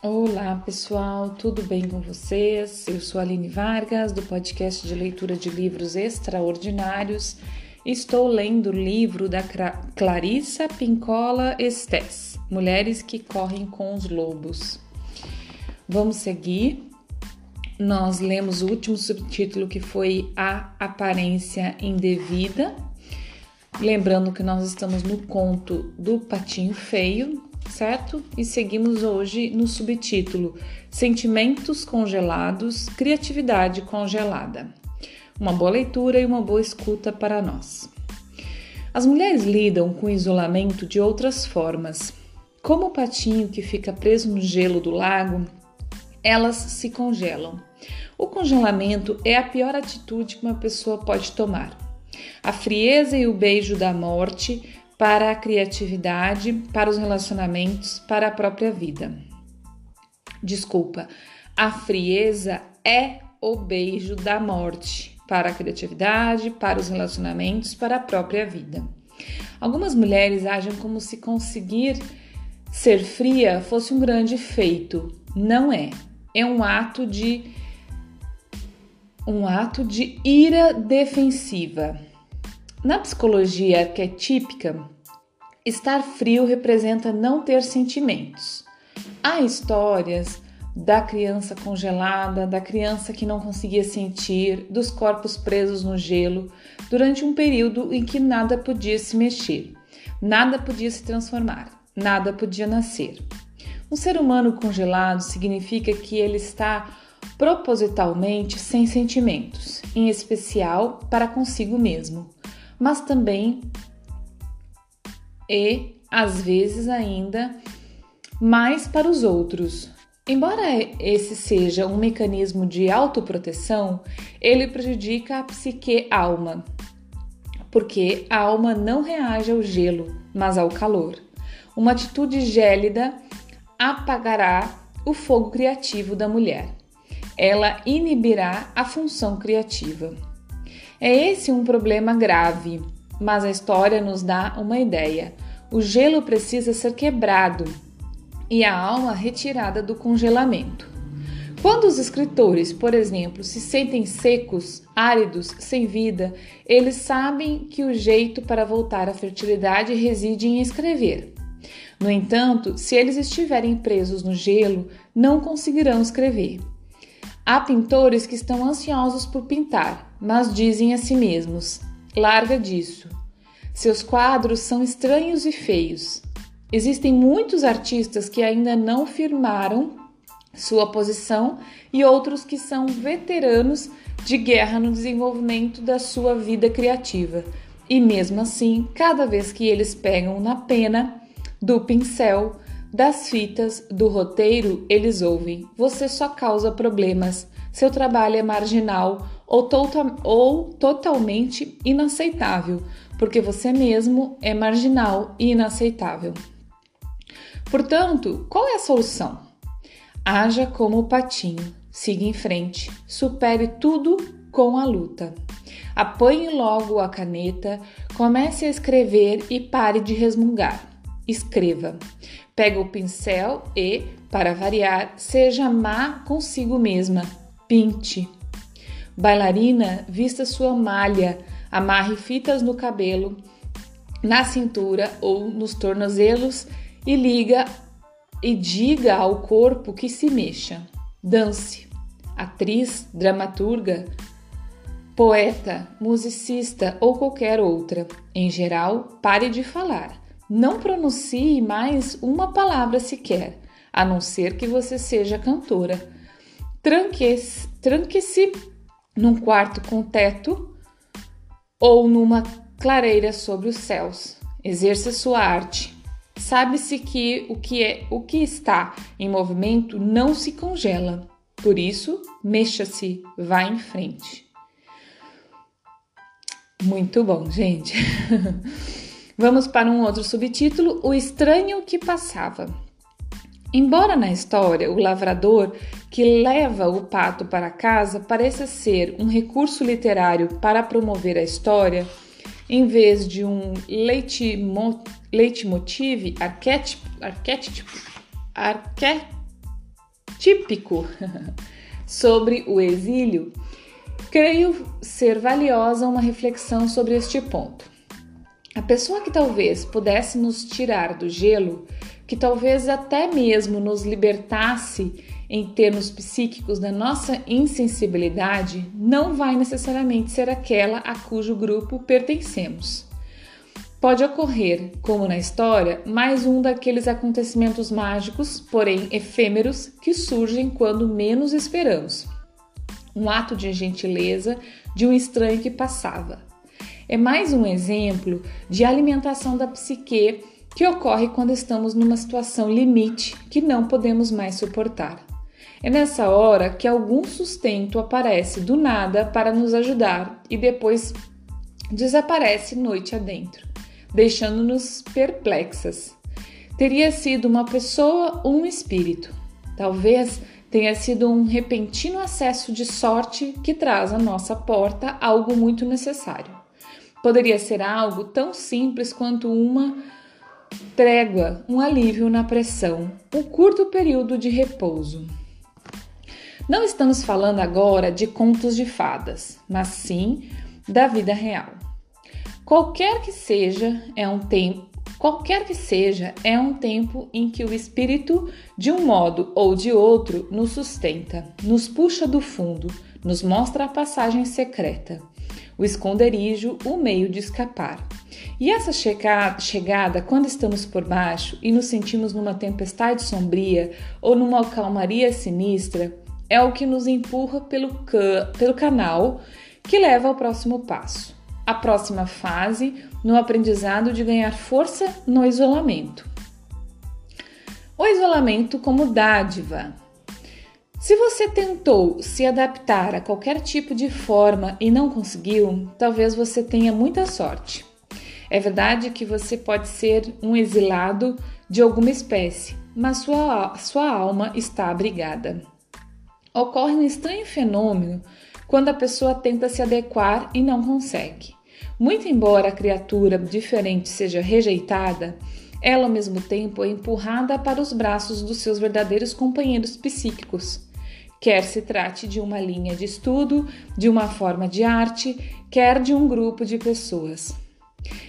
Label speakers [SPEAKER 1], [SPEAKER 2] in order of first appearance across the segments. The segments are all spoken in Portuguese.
[SPEAKER 1] Olá pessoal, tudo bem com vocês? Eu sou Aline Vargas, do podcast de leitura de livros extraordinários. Estou lendo o livro da Clarissa Pincola Estes, Mulheres que Correm com os Lobos. Vamos seguir. Nós lemos o último subtítulo que foi A Aparência Indevida. Lembrando que nós estamos no conto do Patinho Feio, certo? E seguimos hoje no subtítulo Sentimentos congelados, criatividade congelada. Uma boa leitura e uma boa escuta para nós. As mulheres lidam com o isolamento de outras formas. Como o patinho que fica preso no gelo do lago, elas se congelam. O congelamento é a pior atitude que uma pessoa pode tomar. A frieza e o beijo da morte para a criatividade, para os relacionamentos, para a própria vida. Desculpa, a frieza é o beijo da morte para a criatividade, para os relacionamentos, para a própria vida. Algumas mulheres agem como se conseguir ser fria fosse um grande feito. Não é. É um ato de um ato de ira defensiva. Na psicologia arquetípica, estar frio representa não ter sentimentos. Há histórias da criança congelada, da criança que não conseguia sentir, dos corpos presos no gelo, durante um período em que nada podia se mexer, nada podia se transformar, nada podia nascer. Um ser humano congelado significa que ele está propositalmente sem sentimentos, em especial para consigo mesmo mas também e às vezes ainda mais para os outros. Embora esse seja um mecanismo de autoproteção, ele prejudica a psique-alma, porque a alma não reage ao gelo, mas ao calor. Uma atitude gélida apagará o fogo criativo da mulher. Ela inibirá a função criativa. É esse um problema grave, mas a história nos dá uma ideia. O gelo precisa ser quebrado e a alma retirada do congelamento. Quando os escritores, por exemplo, se sentem secos, áridos, sem vida, eles sabem que o jeito para voltar à fertilidade reside em escrever. No entanto, se eles estiverem presos no gelo, não conseguirão escrever. Há pintores que estão ansiosos por pintar, mas dizem a si mesmos: larga disso. Seus quadros são estranhos e feios. Existem muitos artistas que ainda não firmaram sua posição e outros que são veteranos de guerra no desenvolvimento da sua vida criativa. E mesmo assim, cada vez que eles pegam na pena, do pincel, das fitas do roteiro, eles ouvem: você só causa problemas, seu trabalho é marginal ou, tota-, ou totalmente inaceitável, porque você mesmo é marginal e inaceitável. Portanto, qual é a solução? Haja como o patinho, siga em frente, supere tudo com a luta. Apanhe logo a caneta, comece a escrever e pare de resmungar. Escreva. Pega o pincel e, para variar, seja má consigo mesma. Pinte. Bailarina, vista sua malha, amarre fitas no cabelo, na cintura ou nos tornozelos e liga e diga ao corpo que se mexa. Dance. Atriz, dramaturga, poeta, musicista ou qualquer outra. Em geral, pare de falar. Não pronuncie mais uma palavra sequer, a não ser que você seja cantora. Tranque-se tranque num quarto com teto ou numa clareira sobre os céus. Exerça sua arte. Sabe-se que o que é o que está em movimento não se congela. Por isso, mexa-se, vá em frente. Muito bom, gente. Vamos para um outro subtítulo: O Estranho que Passava. Embora na história o lavrador que leva o pato para casa pareça ser um recurso literário para promover a história, em vez de um leitmotiv, arquétipo, arquétipo, arqué, típico sobre o exílio, creio ser valiosa uma reflexão sobre este ponto. A pessoa que talvez pudesse nos tirar do gelo, que talvez até mesmo nos libertasse em termos psíquicos da nossa insensibilidade, não vai necessariamente ser aquela a cujo grupo pertencemos. Pode ocorrer, como na história, mais um daqueles acontecimentos mágicos, porém efêmeros, que surgem quando menos esperamos. Um ato de gentileza de um estranho que passava. É mais um exemplo de alimentação da psique que ocorre quando estamos numa situação limite que não podemos mais suportar. É nessa hora que algum sustento aparece do nada para nos ajudar e depois desaparece noite adentro deixando-nos perplexas. Teria sido uma pessoa ou um espírito. Talvez tenha sido um repentino acesso de sorte que traz à nossa porta algo muito necessário. Poderia ser algo tão simples quanto uma trégua, um alívio na pressão, um curto período de repouso. Não estamos falando agora de contos de fadas, mas sim da vida real. Qualquer que seja, é um tempo Qualquer que seja, é um tempo em que o espírito, de um modo ou de outro, nos sustenta, nos puxa do fundo, nos mostra a passagem secreta, o esconderijo, o meio de escapar. E essa chegada, quando estamos por baixo e nos sentimos numa tempestade sombria ou numa calmaria sinistra, é o que nos empurra pelo, ca pelo canal que leva ao próximo passo a próxima fase no aprendizado de ganhar força no isolamento. O isolamento como dádiva. Se você tentou se adaptar a qualquer tipo de forma e não conseguiu, talvez você tenha muita sorte. É verdade que você pode ser um exilado de alguma espécie, mas sua, sua alma está abrigada. Ocorre um estranho fenômeno quando a pessoa tenta se adequar e não consegue. Muito embora a criatura diferente seja rejeitada, ela ao mesmo tempo é empurrada para os braços dos seus verdadeiros companheiros psíquicos. Quer se trate de uma linha de estudo, de uma forma de arte, quer de um grupo de pessoas.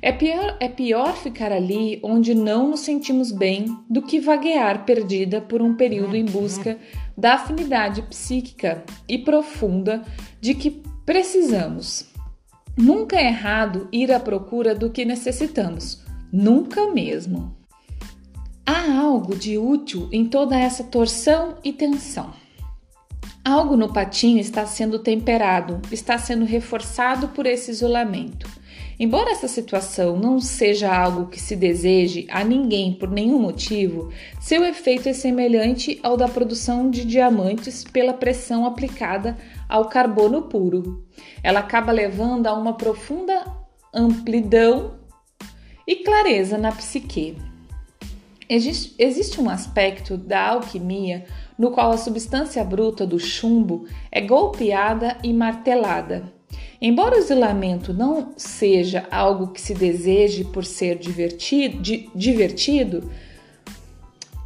[SPEAKER 1] É pior, é pior ficar ali onde não nos sentimos bem do que vaguear perdida por um período em busca da afinidade psíquica e profunda de que precisamos. Nunca é errado ir à procura do que necessitamos, nunca mesmo. Há algo de útil em toda essa torção e tensão. Algo no patinho está sendo temperado, está sendo reforçado por esse isolamento. Embora essa situação não seja algo que se deseje a ninguém por nenhum motivo, seu efeito é semelhante ao da produção de diamantes pela pressão aplicada ao carbono puro. Ela acaba levando a uma profunda amplidão e clareza na psique. Existe um aspecto da alquimia no qual a substância bruta do chumbo é golpeada e martelada. Embora o isolamento não seja algo que se deseje por ser divertido, divertido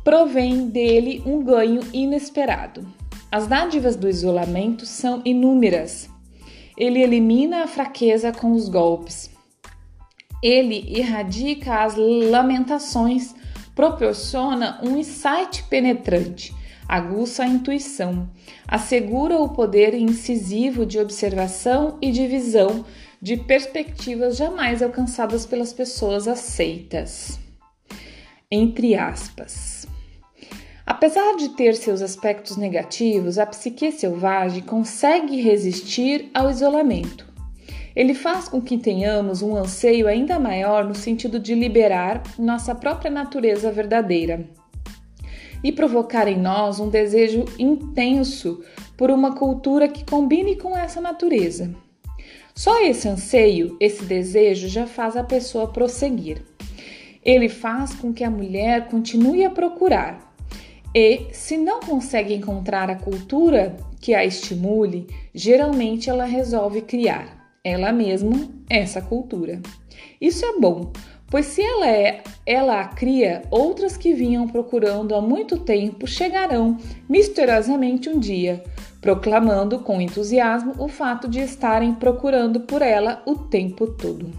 [SPEAKER 1] provém dele um ganho inesperado. As dádivas do isolamento são inúmeras. Ele elimina a fraqueza com os golpes. Ele erradica as lamentações, proporciona um insight penetrante, aguça a intuição, assegura o poder incisivo de observação e de visão de perspectivas jamais alcançadas pelas pessoas aceitas. Entre aspas. Apesar de ter seus aspectos negativos, a psique selvagem consegue resistir ao isolamento. Ele faz com que tenhamos um anseio ainda maior no sentido de liberar nossa própria natureza verdadeira e provocar em nós um desejo intenso por uma cultura que combine com essa natureza. Só esse anseio, esse desejo já faz a pessoa prosseguir. Ele faz com que a mulher continue a procurar, e, se não consegue encontrar a cultura que a estimule, geralmente ela resolve criar. ela mesma, essa cultura. Isso é bom, pois se ela é, ela a cria, outras que vinham procurando há muito tempo chegarão misteriosamente um dia, proclamando com entusiasmo o fato de estarem procurando por ela o tempo todo.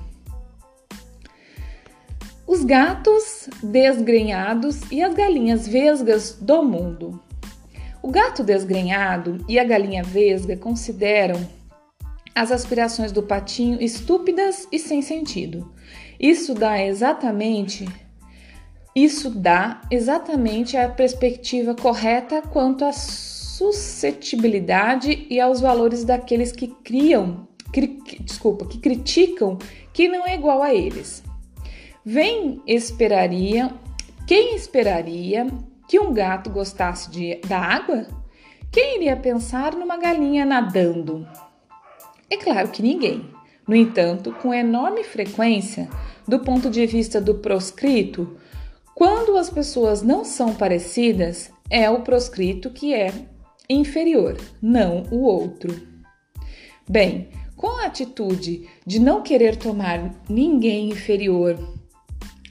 [SPEAKER 1] Os gatos desgrenhados e as galinhas vesgas do mundo. O gato desgrenhado e a galinha vesga consideram as aspirações do patinho estúpidas e sem sentido. Isso dá exatamente isso dá exatamente a perspectiva correta quanto à suscetibilidade e aos valores daqueles que criam, cri, desculpa, que criticam que não é igual a eles. Vem esperaria, quem esperaria que um gato gostasse de, da água? Quem iria pensar numa galinha nadando? É claro que ninguém. No entanto, com enorme frequência, do ponto de vista do proscrito, quando as pessoas não são parecidas, é o proscrito que é inferior, não o outro. Bem, com a atitude de não querer tomar ninguém inferior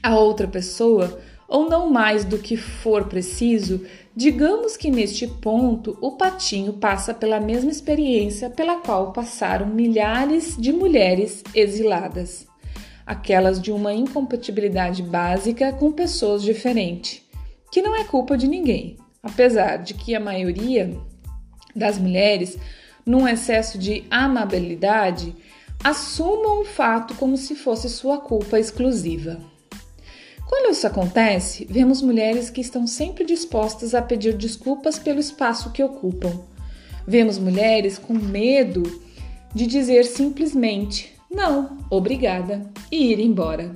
[SPEAKER 1] a outra pessoa, ou não mais do que for preciso, digamos que neste ponto o patinho passa pela mesma experiência pela qual passaram milhares de mulheres exiladas, aquelas de uma incompatibilidade básica com pessoas diferentes, que não é culpa de ninguém, apesar de que a maioria das mulheres, num excesso de amabilidade, assumam o fato como se fosse sua culpa exclusiva. Quando isso acontece, vemos mulheres que estão sempre dispostas a pedir desculpas pelo espaço que ocupam. Vemos mulheres com medo de dizer simplesmente não, obrigada e ir embora.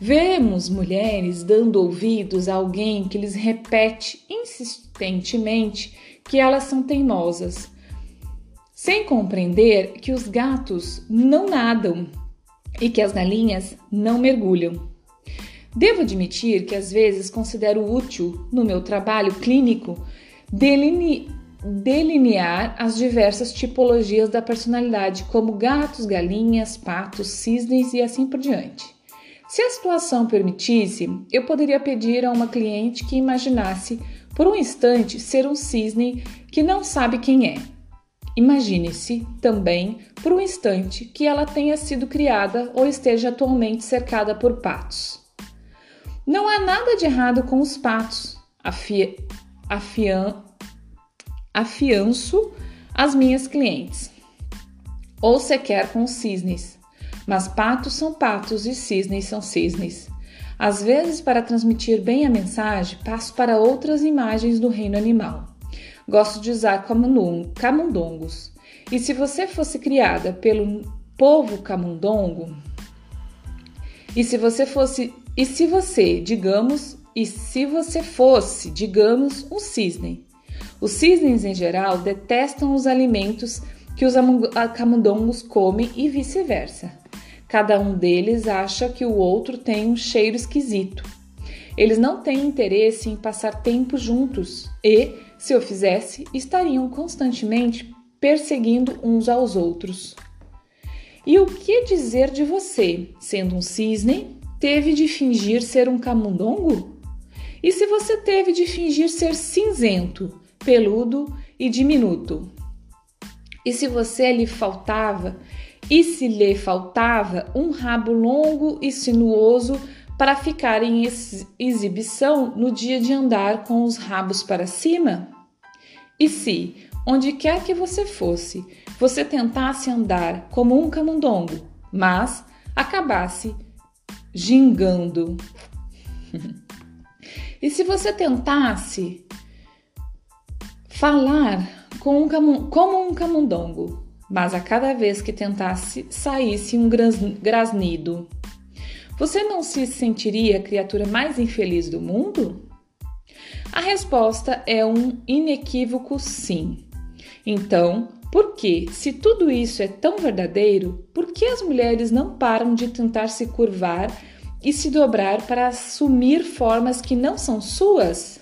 [SPEAKER 1] Vemos mulheres dando ouvidos a alguém que lhes repete insistentemente que elas são teimosas, sem compreender que os gatos não nadam e que as galinhas não mergulham. Devo admitir que às vezes considero útil, no meu trabalho clínico, deline delinear as diversas tipologias da personalidade, como gatos, galinhas, patos, cisnes e assim por diante. Se a situação permitisse, eu poderia pedir a uma cliente que imaginasse por um instante ser um cisne que não sabe quem é. Imagine-se também por um instante que ela tenha sido criada ou esteja atualmente cercada por patos. Não há nada de errado com os patos, afia, afian, afianço as minhas clientes, ou sequer com os cisnes. Mas patos são patos e cisnes são cisnes. Às vezes, para transmitir bem a mensagem, passo para outras imagens do reino animal. Gosto de usar camundongos. E se você fosse criada pelo povo camundongo, e se você fosse e se você, digamos, e se você fosse, digamos, um cisne? Os cisnes, em geral, detestam os alimentos que os camundongos comem e vice-versa. Cada um deles acha que o outro tem um cheiro esquisito. Eles não têm interesse em passar tempo juntos e, se o fizesse, estariam constantemente perseguindo uns aos outros. E o que dizer de você, sendo um cisne, teve de fingir ser um camundongo? E se você teve de fingir ser cinzento, peludo e diminuto? E se você lhe faltava, e se lhe faltava um rabo longo e sinuoso para ficar em exibição no dia de andar com os rabos para cima? E se, onde quer que você fosse, você tentasse andar como um camundongo, mas acabasse gingando. e se você tentasse falar com um como um camundongo, mas a cada vez que tentasse saísse um grasnido, você não se sentiria a criatura mais infeliz do mundo? A resposta é um inequívoco sim. Então, por que, se tudo isso é tão verdadeiro, por que as mulheres não param de tentar se curvar e se dobrar para assumir formas que não são suas?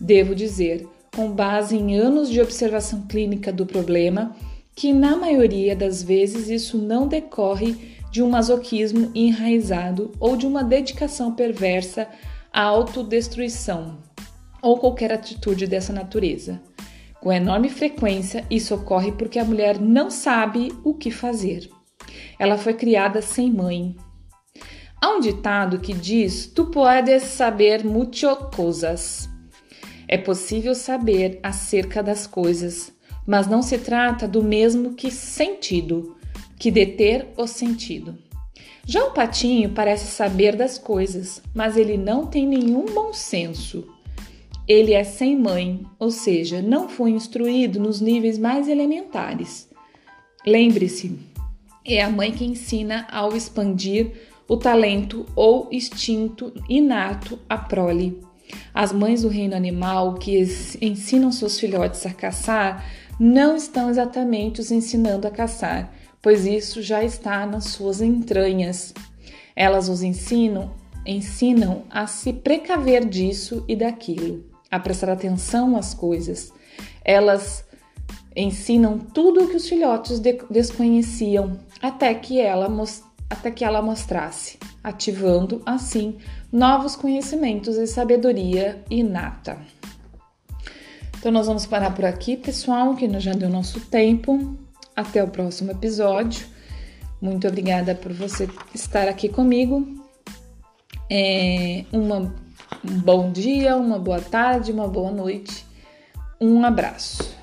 [SPEAKER 1] Devo dizer, com base em anos de observação clínica do problema, que na maioria das vezes isso não decorre de um masoquismo enraizado ou de uma dedicação perversa à autodestruição ou qualquer atitude dessa natureza. Com enorme frequência, isso ocorre porque a mulher não sabe o que fazer. Ela foi criada sem mãe. Há um ditado que diz: Tu puedes saber muchas coisas. É possível saber acerca das coisas, mas não se trata do mesmo que sentido, que deter o sentido. Já o patinho parece saber das coisas, mas ele não tem nenhum bom senso. Ele é sem mãe, ou seja, não foi instruído nos níveis mais elementares. Lembre-se, é a mãe que ensina ao expandir o talento ou instinto inato à prole. As mães do reino animal que ensinam seus filhotes a caçar não estão exatamente os ensinando a caçar, pois isso já está nas suas entranhas. Elas os ensinam, ensinam a se precaver disso e daquilo, a prestar atenção às coisas. Elas ensinam tudo o que os filhotes de desconheciam, até que ela até que ela mostrasse, ativando assim novos conhecimentos e sabedoria inata. Então nós vamos parar por aqui, pessoal, que já deu nosso tempo. Até o próximo episódio. Muito obrigada por você estar aqui comigo. É, uma, um bom dia, uma boa tarde, uma boa noite. Um abraço.